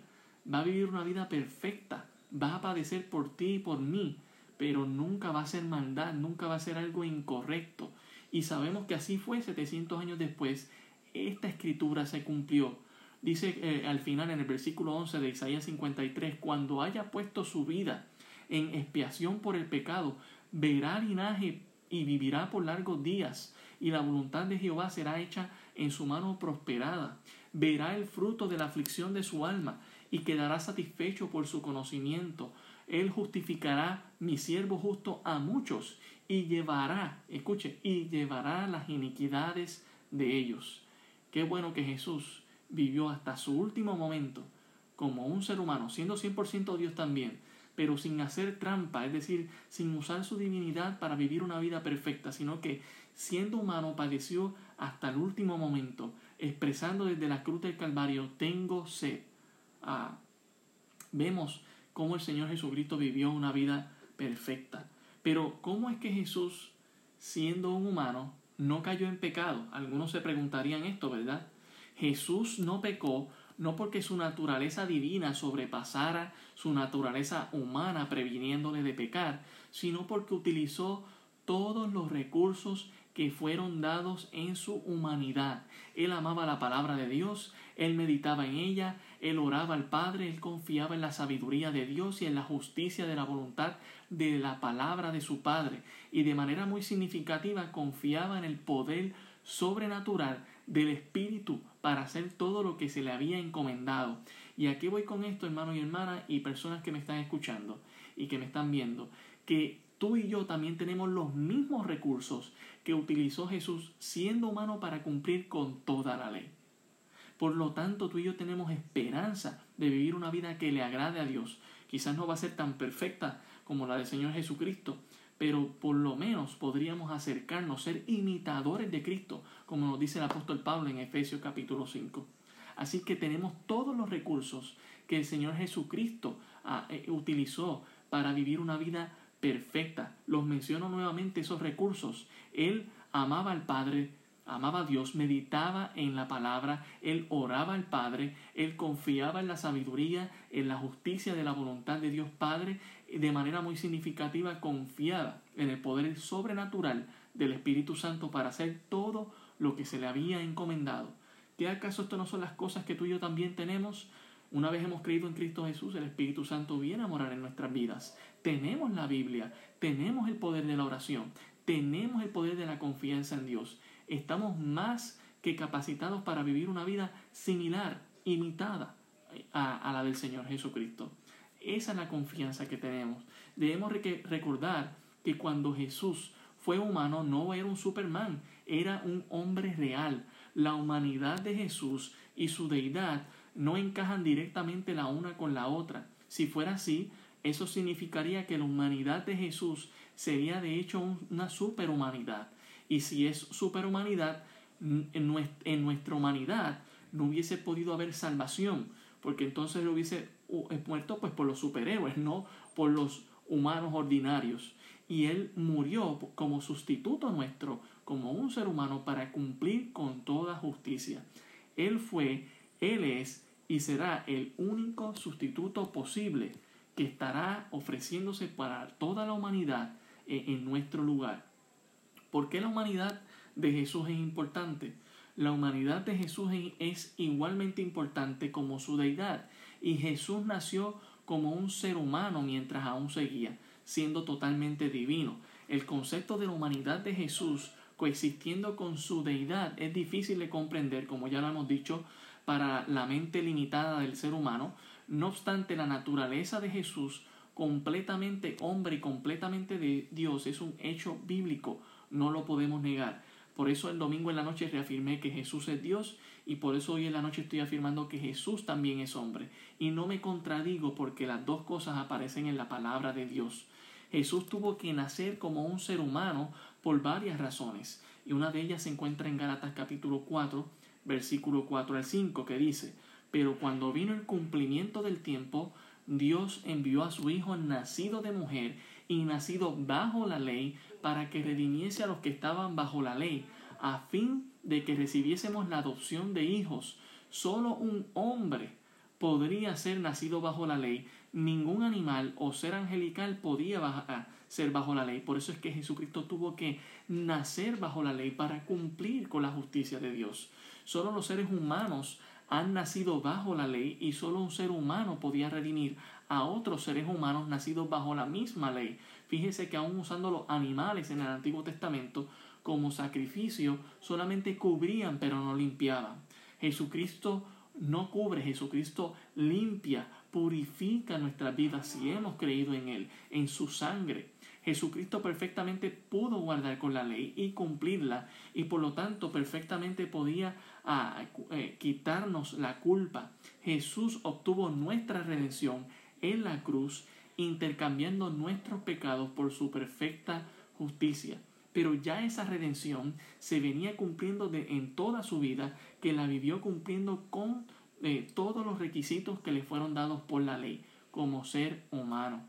va a vivir una vida perfecta, va a padecer por ti y por mí, pero nunca va a ser maldad, nunca va a ser algo incorrecto. Y sabemos que así fue 700 años después, esta escritura se cumplió Dice eh, al final en el versículo 11 de Isaías 53, cuando haya puesto su vida en expiación por el pecado, verá linaje y vivirá por largos días, y la voluntad de Jehová será hecha en su mano prosperada. Verá el fruto de la aflicción de su alma, y quedará satisfecho por su conocimiento. Él justificará mi siervo justo a muchos, y llevará, escuche, y llevará las iniquidades de ellos. Qué bueno que Jesús vivió hasta su último momento como un ser humano, siendo 100% Dios también, pero sin hacer trampa, es decir, sin usar su divinidad para vivir una vida perfecta, sino que siendo humano padeció hasta el último momento, expresando desde la cruz del Calvario, tengo sed. Ah, vemos cómo el Señor Jesucristo vivió una vida perfecta. Pero ¿cómo es que Jesús, siendo un humano, no cayó en pecado? Algunos se preguntarían esto, ¿verdad? Jesús no pecó no porque su naturaleza divina sobrepasara su naturaleza humana previniéndole de pecar, sino porque utilizó todos los recursos que fueron dados en su humanidad. Él amaba la palabra de Dios, él meditaba en ella, él oraba al Padre, él confiaba en la sabiduría de Dios y en la justicia de la voluntad de la palabra de su Padre, y de manera muy significativa confiaba en el poder sobrenatural del Espíritu para hacer todo lo que se le había encomendado. Y aquí voy con esto, hermanos y hermanas, y personas que me están escuchando y que me están viendo, que tú y yo también tenemos los mismos recursos que utilizó Jesús siendo humano para cumplir con toda la ley. Por lo tanto, tú y yo tenemos esperanza de vivir una vida que le agrade a Dios. Quizás no va a ser tan perfecta como la del Señor Jesucristo, pero por lo menos podríamos acercarnos, ser imitadores de Cristo, como nos dice el apóstol Pablo en Efesios capítulo 5. Así que tenemos todos los recursos que el Señor Jesucristo eh, utilizó para vivir una vida perfecta. Los menciono nuevamente esos recursos. Él amaba al Padre, amaba a Dios, meditaba en la palabra, él oraba al Padre, él confiaba en la sabiduría, en la justicia de la voluntad de Dios Padre, de manera muy significativa confiaba en el poder sobrenatural del Espíritu Santo para hacer todo lo que se le había encomendado. ¿Qué acaso esto no son las cosas que tú y yo también tenemos? Una vez hemos creído en Cristo Jesús, el Espíritu Santo viene a morar en nuestras vidas. Tenemos la Biblia, tenemos el poder de la oración, tenemos el poder de la confianza en Dios. Estamos más que capacitados para vivir una vida similar, imitada a, la del Señor Jesucristo. Esa es la confianza que tenemos. Debemos recordar que cuando Jesús fue humano no era un Superman, era un hombre real. La humanidad de Jesús y su deidad no encajan directamente la una con la otra. Si fuera así, eso significaría que la humanidad de Jesús sería de hecho una superhumanidad. Y si es superhumanidad, en nuestra humanidad no hubiese podido haber salvación, porque entonces lo hubiese muerto pues por los superhéroes, no por los humanos ordinarios. Y Él murió como sustituto nuestro, como un ser humano, para cumplir con toda justicia. Él fue, Él es y será el único sustituto posible que estará ofreciéndose para toda la humanidad eh, en nuestro lugar. ¿Por qué la humanidad de Jesús es importante? La humanidad de Jesús es igualmente importante como su deidad y Jesús nació como un ser humano mientras aún seguía, siendo totalmente divino. El concepto de la humanidad de Jesús coexistiendo con su deidad es difícil de comprender, como ya lo hemos dicho, para la mente limitada del ser humano, no obstante, la naturaleza de Jesús, completamente hombre y completamente de Dios, es un hecho bíblico, no lo podemos negar. Por eso el domingo en la noche reafirmé que Jesús es Dios y por eso hoy en la noche estoy afirmando que Jesús también es hombre. Y no me contradigo porque las dos cosas aparecen en la palabra de Dios. Jesús tuvo que nacer como un ser humano por varias razones. Y una de ellas se encuentra en Gálatas capítulo 4, versículo 4 al 5, que dice, pero cuando vino el cumplimiento del tiempo, Dios envió a su Hijo nacido de mujer y nacido bajo la ley para que redimiese a los que estaban bajo la ley, a fin de que recibiésemos la adopción de hijos. Solo un hombre podría ser nacido bajo la ley. Ningún animal o ser angelical podía ser bajo la ley. Por eso es que Jesucristo tuvo que nacer bajo la ley para cumplir con la justicia de Dios. Solo los seres humanos han nacido bajo la ley y solo un ser humano podía redimir a otros seres humanos nacidos bajo la misma ley. Fíjese que aún usando los animales en el Antiguo Testamento como sacrificio, solamente cubrían pero no limpiaban. Jesucristo no cubre, Jesucristo limpia, purifica nuestra vida si hemos creído en Él, en su sangre. Jesucristo perfectamente pudo guardar con la ley y cumplirla y por lo tanto perfectamente podía ah, eh, quitarnos la culpa. Jesús obtuvo nuestra redención en la cruz intercambiando nuestros pecados por su perfecta justicia. Pero ya esa redención se venía cumpliendo en toda su vida, que la vivió cumpliendo con eh, todos los requisitos que le fueron dados por la ley, como ser humano.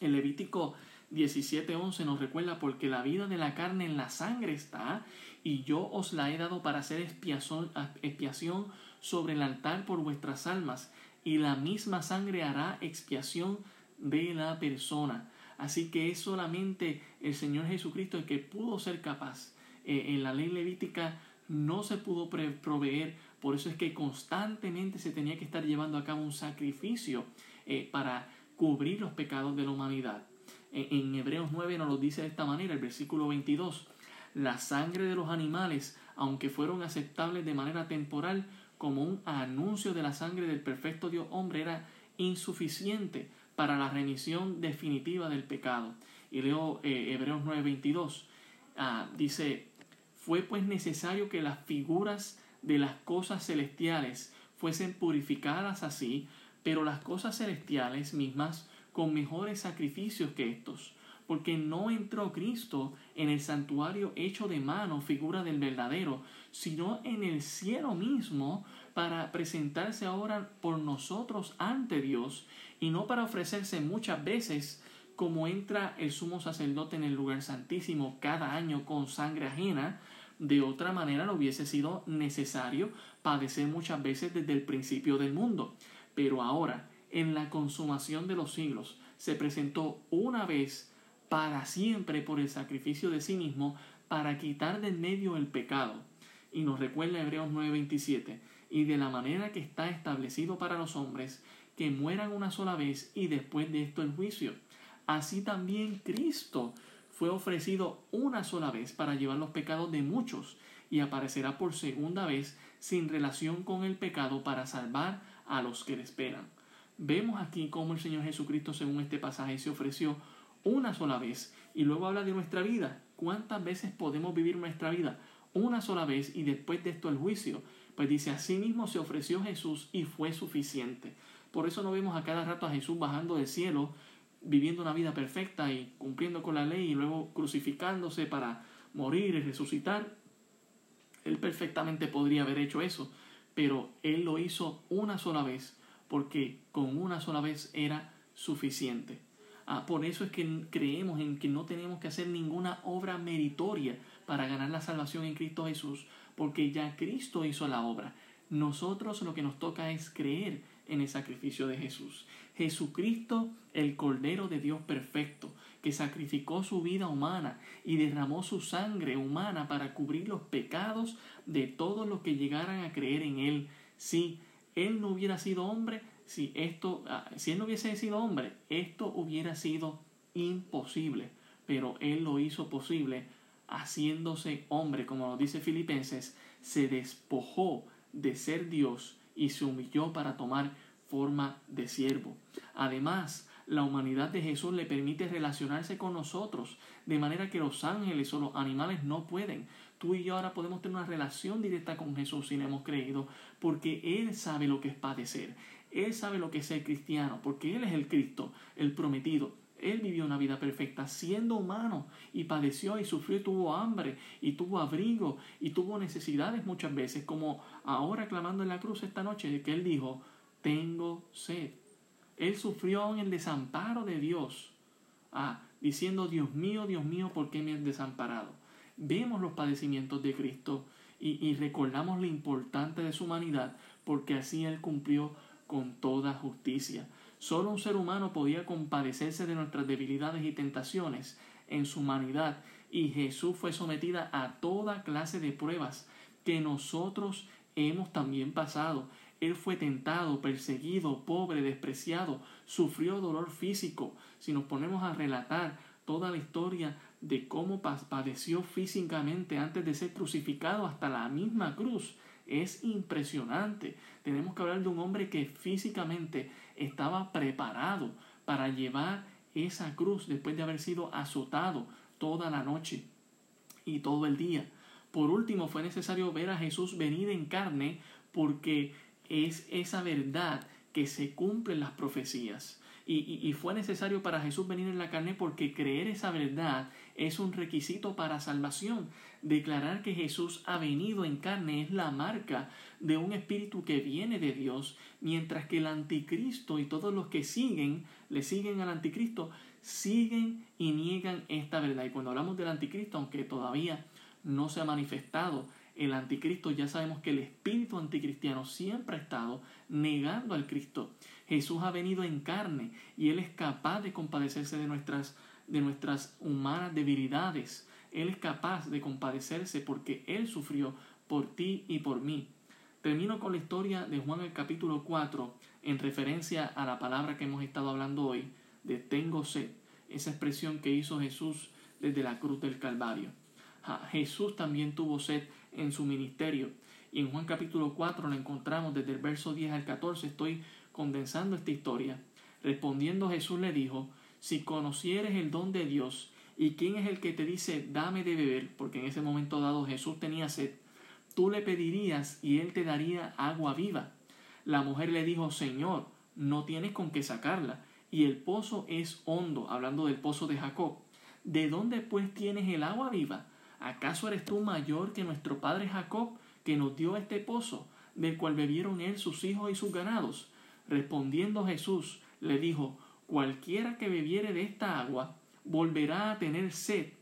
El Levítico 17:11 nos recuerda porque la vida de la carne en la sangre está, y yo os la he dado para hacer expiación sobre el altar por vuestras almas, y la misma sangre hará expiación de la persona. Así que es solamente el Señor Jesucristo el que pudo ser capaz. Eh, en la ley levítica no se pudo proveer, por eso es que constantemente se tenía que estar llevando a cabo un sacrificio eh, para cubrir los pecados de la humanidad. en Hebreos 9 nos lo dice de esta manera, el versículo 22. La sangre de los animales, aunque fueron aceptables de manera temporal, como un anuncio de la sangre del perfecto Dios hombre, era insuficiente para la remisión definitiva del pecado. Y leo eh, Hebreos 9:22. Ah, dice, fue pues necesario que las figuras de las cosas celestiales fuesen purificadas así, pero las cosas celestiales mismas con mejores sacrificios que estos, porque no entró Cristo en el santuario hecho de mano, figura del verdadero, sino en el cielo mismo, para presentarse ahora por nosotros ante Dios y no para ofrecerse muchas veces como entra el sumo sacerdote en el lugar santísimo cada año con sangre ajena, de otra manera no hubiese sido necesario padecer muchas veces desde el principio del mundo. Pero ahora, en la consumación de los siglos, se presentó una vez para siempre por el sacrificio de sí mismo para quitar del medio el pecado. Y nos recuerda Hebreos 9:27 y de la manera que está establecido para los hombres, que mueran una sola vez y después de esto el juicio. Así también Cristo fue ofrecido una sola vez para llevar los pecados de muchos y aparecerá por segunda vez sin relación con el pecado para salvar a los que le esperan. Vemos aquí cómo el Señor Jesucristo, según este pasaje, se ofreció una sola vez y luego habla de nuestra vida. ¿Cuántas veces podemos vivir nuestra vida? Una sola vez y después de esto el juicio. Pues dice, así mismo se ofreció Jesús y fue suficiente. Por eso no vemos a cada rato a Jesús bajando del cielo, viviendo una vida perfecta y cumpliendo con la ley y luego crucificándose para morir y resucitar. Él perfectamente podría haber hecho eso, pero Él lo hizo una sola vez, porque con una sola vez era suficiente. Ah, por eso es que creemos en que no tenemos que hacer ninguna obra meritoria para ganar la salvación en Cristo Jesús, porque ya Cristo hizo la obra. Nosotros lo que nos toca es creer en el sacrificio de Jesús. Jesucristo, el Cordero de Dios perfecto, que sacrificó su vida humana y derramó su sangre humana para cubrir los pecados de todos los que llegaran a creer en Él. Si Él no hubiera sido hombre, si esto, ah, si él no hubiese sido hombre, esto hubiera sido imposible. Pero él lo hizo posible haciéndose hombre, como lo dice Filipenses, se despojó de ser Dios y se humilló para tomar forma de siervo. Además, la humanidad de Jesús le permite relacionarse con nosotros, de manera que los ángeles o los animales no pueden. Tú y yo ahora podemos tener una relación directa con Jesús si le hemos creído, porque Él sabe lo que es padecer. Él sabe lo que es ser cristiano, porque Él es el Cristo, el prometido. Él vivió una vida perfecta siendo humano y padeció y sufrió y tuvo hambre y tuvo abrigo y tuvo necesidades muchas veces, como ahora clamando en la cruz esta noche, que Él dijo, tengo sed. Él sufrió en el desamparo de Dios, ah, diciendo, Dios mío, Dios mío, ¿por qué me has desamparado? Vemos los padecimientos de Cristo y, y recordamos lo importante de su humanidad, porque así Él cumplió con toda justicia. Solo un ser humano podía compadecerse de nuestras debilidades y tentaciones en su humanidad, y Jesús fue sometida a toda clase de pruebas que nosotros hemos también pasado. Él fue tentado, perseguido, pobre, despreciado, sufrió dolor físico. Si nos ponemos a relatar toda la historia de cómo padeció físicamente antes de ser crucificado hasta la misma cruz, es impresionante. Tenemos que hablar de un hombre que físicamente estaba preparado para llevar esa cruz después de haber sido azotado toda la noche y todo el día. Por último, fue necesario ver a Jesús venir en carne porque es esa verdad que se cumplen las profecías. Y, fue necesario para Jesús venir en la carne porque creer esa verdad es un requisito para salvación. Declarar que Jesús ha venido en carne es la marca de un espíritu que viene de Dios, mientras que el anticristo y todos los que siguen, le siguen al anticristo, siguen y niegan esta verdad. Y cuando hablamos del anticristo, aunque todavía no se ha manifestado, el anticristo, ya sabemos que el espíritu anticristiano siempre ha estado negando al Cristo. Jesús ha venido en carne y Él es capaz de compadecerse de nuestras, de nuestras humanas debilidades. Él es capaz de compadecerse porque Él sufrió por ti y por mí. Termino con la historia de Juan el capítulo 4 en referencia a la palabra que hemos estado hablando hoy de tengo sed, esa expresión que hizo Jesús desde la cruz del Calvario. Jesús también tuvo sed en su ministerio. Y en Juan capítulo 4 lo encontramos desde el verso 10 al 14. Estoy condensando esta historia. Respondiendo Jesús le dijo, si conocieres el don de Dios y quién es el que te dice dame de beber, porque en ese momento dado Jesús tenía sed, tú le pedirías y él te daría agua viva. La mujer le dijo, Señor, no tienes con qué sacarla, y el pozo es hondo, hablando del pozo de Jacob. ¿De dónde pues tienes el agua viva? ¿Acaso eres tú mayor que nuestro padre Jacob, que nos dio este pozo, del cual bebieron él, sus hijos y sus ganados? Respondiendo Jesús, le dijo, cualquiera que bebiere de esta agua, volverá a tener sed,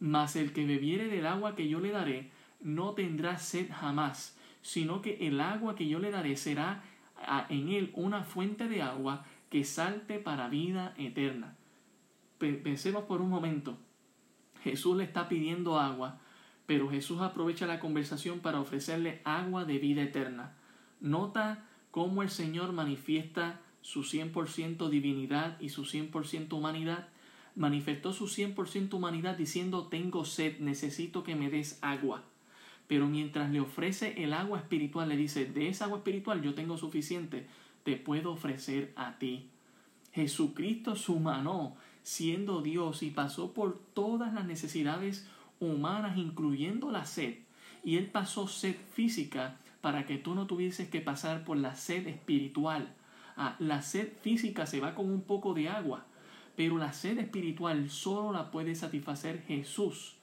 mas el que bebiere del agua que yo le daré, no tendrá sed jamás, sino que el agua que yo le daré será en él una fuente de agua que salte para vida eterna. Pensemos por un momento. Jesús le está pidiendo agua, pero Jesús aprovecha la conversación para ofrecerle agua de vida eterna. Nota cómo el Señor manifiesta su 100% divinidad y su 100% humanidad. Manifestó su 100% humanidad diciendo tengo sed, necesito que me des agua. Pero mientras le ofrece el agua espiritual, le dice, de esa agua espiritual yo tengo suficiente, te puedo ofrecer a ti. Jesucristo se humanó siendo Dios y pasó por todas las necesidades humanas, incluyendo la sed. Y Él pasó sed física para que tú no tuvieses que pasar por la sed espiritual. Ah, la sed física se va con un poco de agua, pero la sed espiritual solo la puede satisfacer Jesús.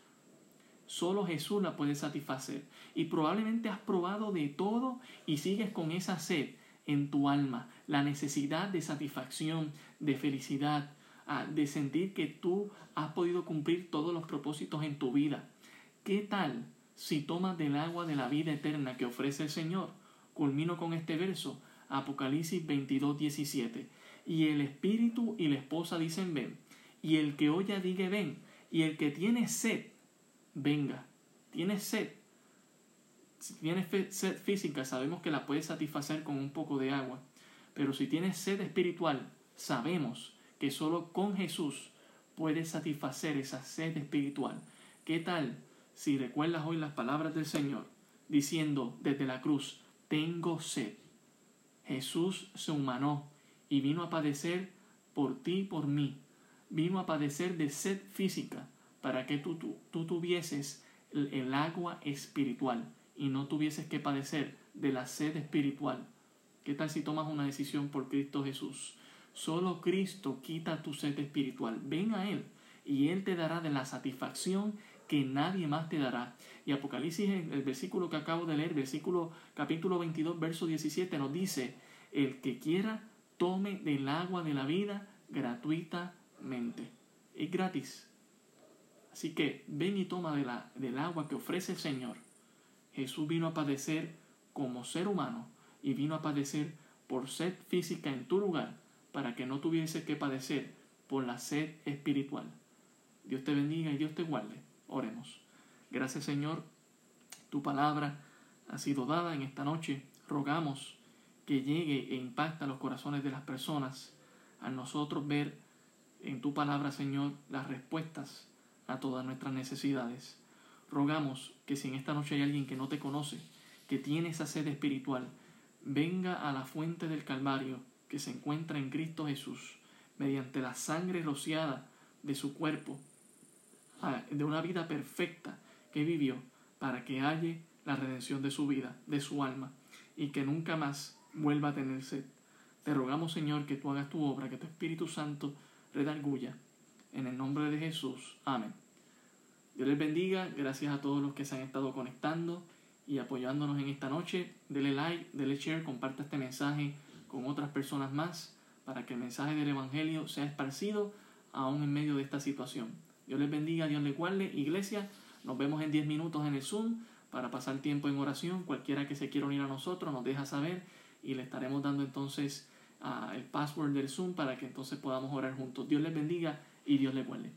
Solo Jesús la puede satisfacer. Y probablemente has probado de todo y sigues con esa sed en tu alma, la necesidad de satisfacción, de felicidad, ah, de sentir que tú has podido cumplir todos los propósitos en tu vida. ¿Qué tal si tomas del agua de la vida eterna que ofrece el Señor? Culmino con este verso, Apocalipsis 22, 17. Y el espíritu y la esposa dicen ven, y el que oye diga ven, y el que tiene sed, venga. Tiene sed. Si tienes sed física, sabemos que la puedes satisfacer con un poco de agua. Pero si tienes sed espiritual, sabemos que solo con Jesús puedes satisfacer esa sed espiritual. ¿Qué tal si recuerdas hoy las palabras del Señor diciendo desde la cruz, tengo sed? Jesús se humanó y vino a padecer por ti y por mí. Vino a padecer de sed física para que tú, tú, tuvieses el agua espiritual y no tuvieses que padecer de la sed espiritual. ¿Qué tal si tomas una decisión por Cristo Jesús? Solo Cristo quita tu sed espiritual. Ven a Él y Él te dará de la satisfacción que nadie más te dará. Y Apocalipsis, el versículo que acabo de leer, versículo capítulo 22, verso 17, nos dice, el que quiera, tome del agua de la vida gratuitamente. Es gratis. Así que ven y toma de la, del agua que ofrece el Señor. Jesús vino a padecer como ser humano y vino a padecer por sed física en tu lugar para que no tuviese que padecer por la sed espiritual. Dios te bendiga y Dios te guarde. Oremos. Gracias Señor, tu palabra ha sido dada en esta noche. Rogamos que llegue e impacta los corazones de las personas a nosotros ver en tu palabra, Señor, las respuestas a todas nuestras necesidades. Rogamos que si en esta noche hay alguien que no te conoce, que tiene esa sed espiritual, venga a la fuente del Calvario que se encuentra en Cristo Jesús, mediante la sangre rociada de su cuerpo, de una vida perfecta que vivió, para que halle la redención de su vida, de su alma, y que nunca más vuelva a tener sed. Te rogamos, Señor, que tú hagas tu obra, que tu Espíritu Santo redarguya en el nombre de Jesús. Amén. Dios les bendiga. Gracias a todos los que se han estado conectando y apoyándonos en esta noche. Dele like, dele share, comparta este mensaje con otras personas más para que el mensaje del Evangelio sea esparcido aún en medio de esta situación. Dios les bendiga, Dios les guarde. Iglesia, nos vemos en 10 minutos en el Zoom para pasar tiempo en oración. Cualquiera que se quiera unir a nosotros nos deja saber y le estaremos dando entonces ah, el password del Zoom para que entonces podamos orar juntos. Dios les bendiga y Dios le guarde.